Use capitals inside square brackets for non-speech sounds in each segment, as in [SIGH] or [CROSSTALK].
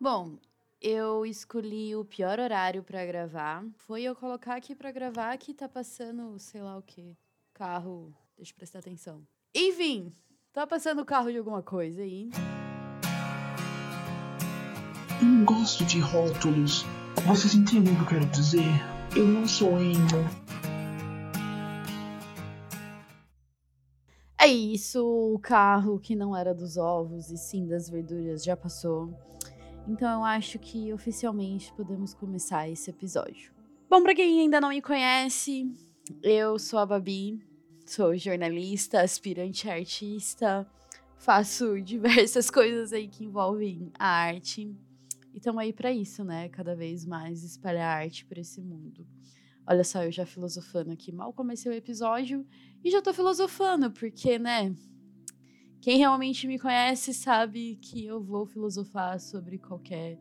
Bom, eu escolhi o pior horário pra gravar. Foi eu colocar aqui pra gravar que tá passando, sei lá o quê. Carro. Deixa eu prestar atenção. Enfim, tá passando o carro de alguma coisa aí. Eu não gosto de rótulos. Vocês entendem o que eu quero dizer? Eu não sou emo. É isso, o carro que não era dos ovos e sim das verduras já passou. Então eu acho que oficialmente podemos começar esse episódio. Bom, para quem ainda não me conhece, eu sou a Babi, sou jornalista, aspirante artista, faço [LAUGHS] diversas coisas aí que envolvem a arte. E estamos aí para isso, né? Cada vez mais espalhar arte por esse mundo. Olha só, eu já filosofando aqui. Mal comecei o episódio e já tô filosofando, porque, né? Quem realmente me conhece sabe que eu vou filosofar sobre qualquer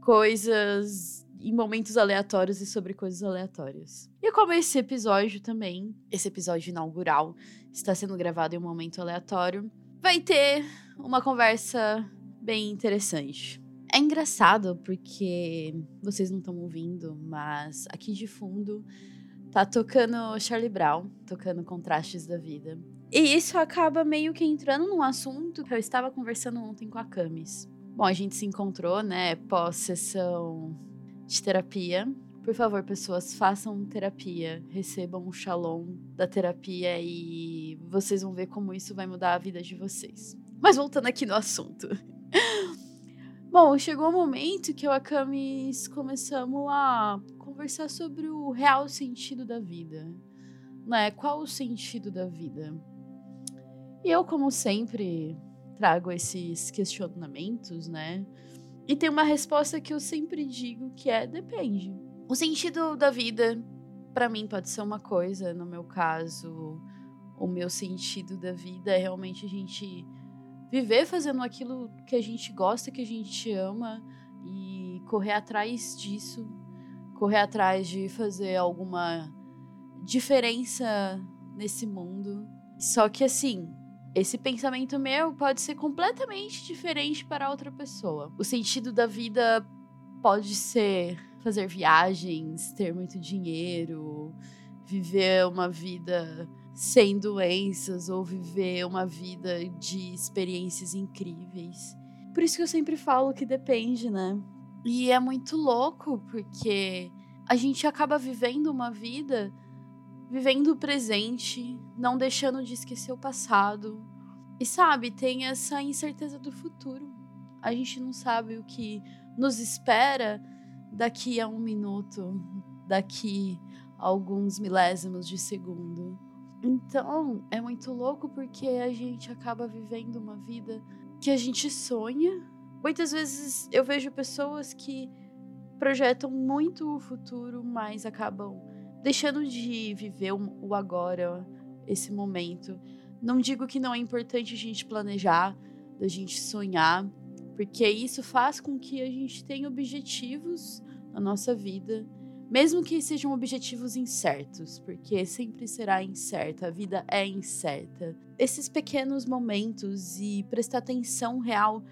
coisas em momentos aleatórios e sobre coisas aleatórias. E como esse episódio também, esse episódio inaugural, está sendo gravado em um momento aleatório, vai ter uma conversa bem interessante. É engraçado porque vocês não estão ouvindo, mas aqui de fundo tá tocando Charlie Brown, tocando Contrastes da Vida. E isso acaba meio que entrando num assunto que eu estava conversando ontem com a Camis. Bom, a gente se encontrou, né, pós-sessão de terapia. Por favor, pessoas, façam terapia, recebam o shalom da terapia e vocês vão ver como isso vai mudar a vida de vocês. Mas voltando aqui no assunto. [LAUGHS] Bom, chegou um momento que eu e a Camis começamos a conversar sobre o real sentido da vida. Né? Qual o sentido da vida? E eu, como sempre, trago esses questionamentos, né? E tem uma resposta que eu sempre digo que é depende. O sentido da vida, para mim, pode ser uma coisa. No meu caso, o meu sentido da vida é realmente a gente viver fazendo aquilo que a gente gosta, que a gente ama e correr atrás disso, correr atrás de fazer alguma diferença nesse mundo. Só que assim, esse pensamento meu pode ser completamente diferente para outra pessoa. O sentido da vida pode ser fazer viagens, ter muito dinheiro, viver uma vida sem doenças ou viver uma vida de experiências incríveis. Por isso que eu sempre falo que depende, né? E é muito louco porque a gente acaba vivendo uma vida vivendo o presente, não deixando de esquecer o passado. E sabe, tem essa incerteza do futuro. A gente não sabe o que nos espera daqui a um minuto, daqui a alguns milésimos de segundo. Então, é muito louco porque a gente acaba vivendo uma vida que a gente sonha. Muitas vezes eu vejo pessoas que projetam muito o futuro, mas acabam deixando de viver o agora, esse momento. Não digo que não é importante a gente planejar, a gente sonhar, porque isso faz com que a gente tenha objetivos na nossa vida, mesmo que sejam objetivos incertos, porque sempre será incerta, a vida é incerta. Esses pequenos momentos e prestar atenção real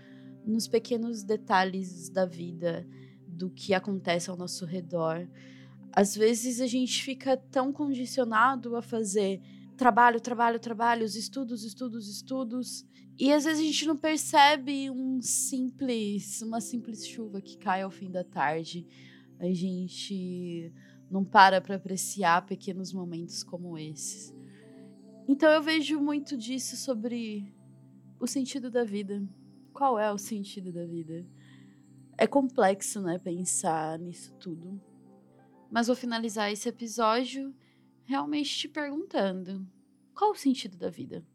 nos pequenos detalhes da vida, do que acontece ao nosso redor, às vezes a gente fica tão condicionado a fazer trabalho, trabalho, trabalho, os estudos, estudos, estudos. E às vezes a gente não percebe um simples, uma simples chuva que cai ao fim da tarde. A gente não para para apreciar pequenos momentos como esses. Então eu vejo muito disso sobre o sentido da vida. Qual é o sentido da vida? É complexo, né, pensar nisso tudo. Mas vou finalizar esse episódio realmente te perguntando: qual o sentido da vida?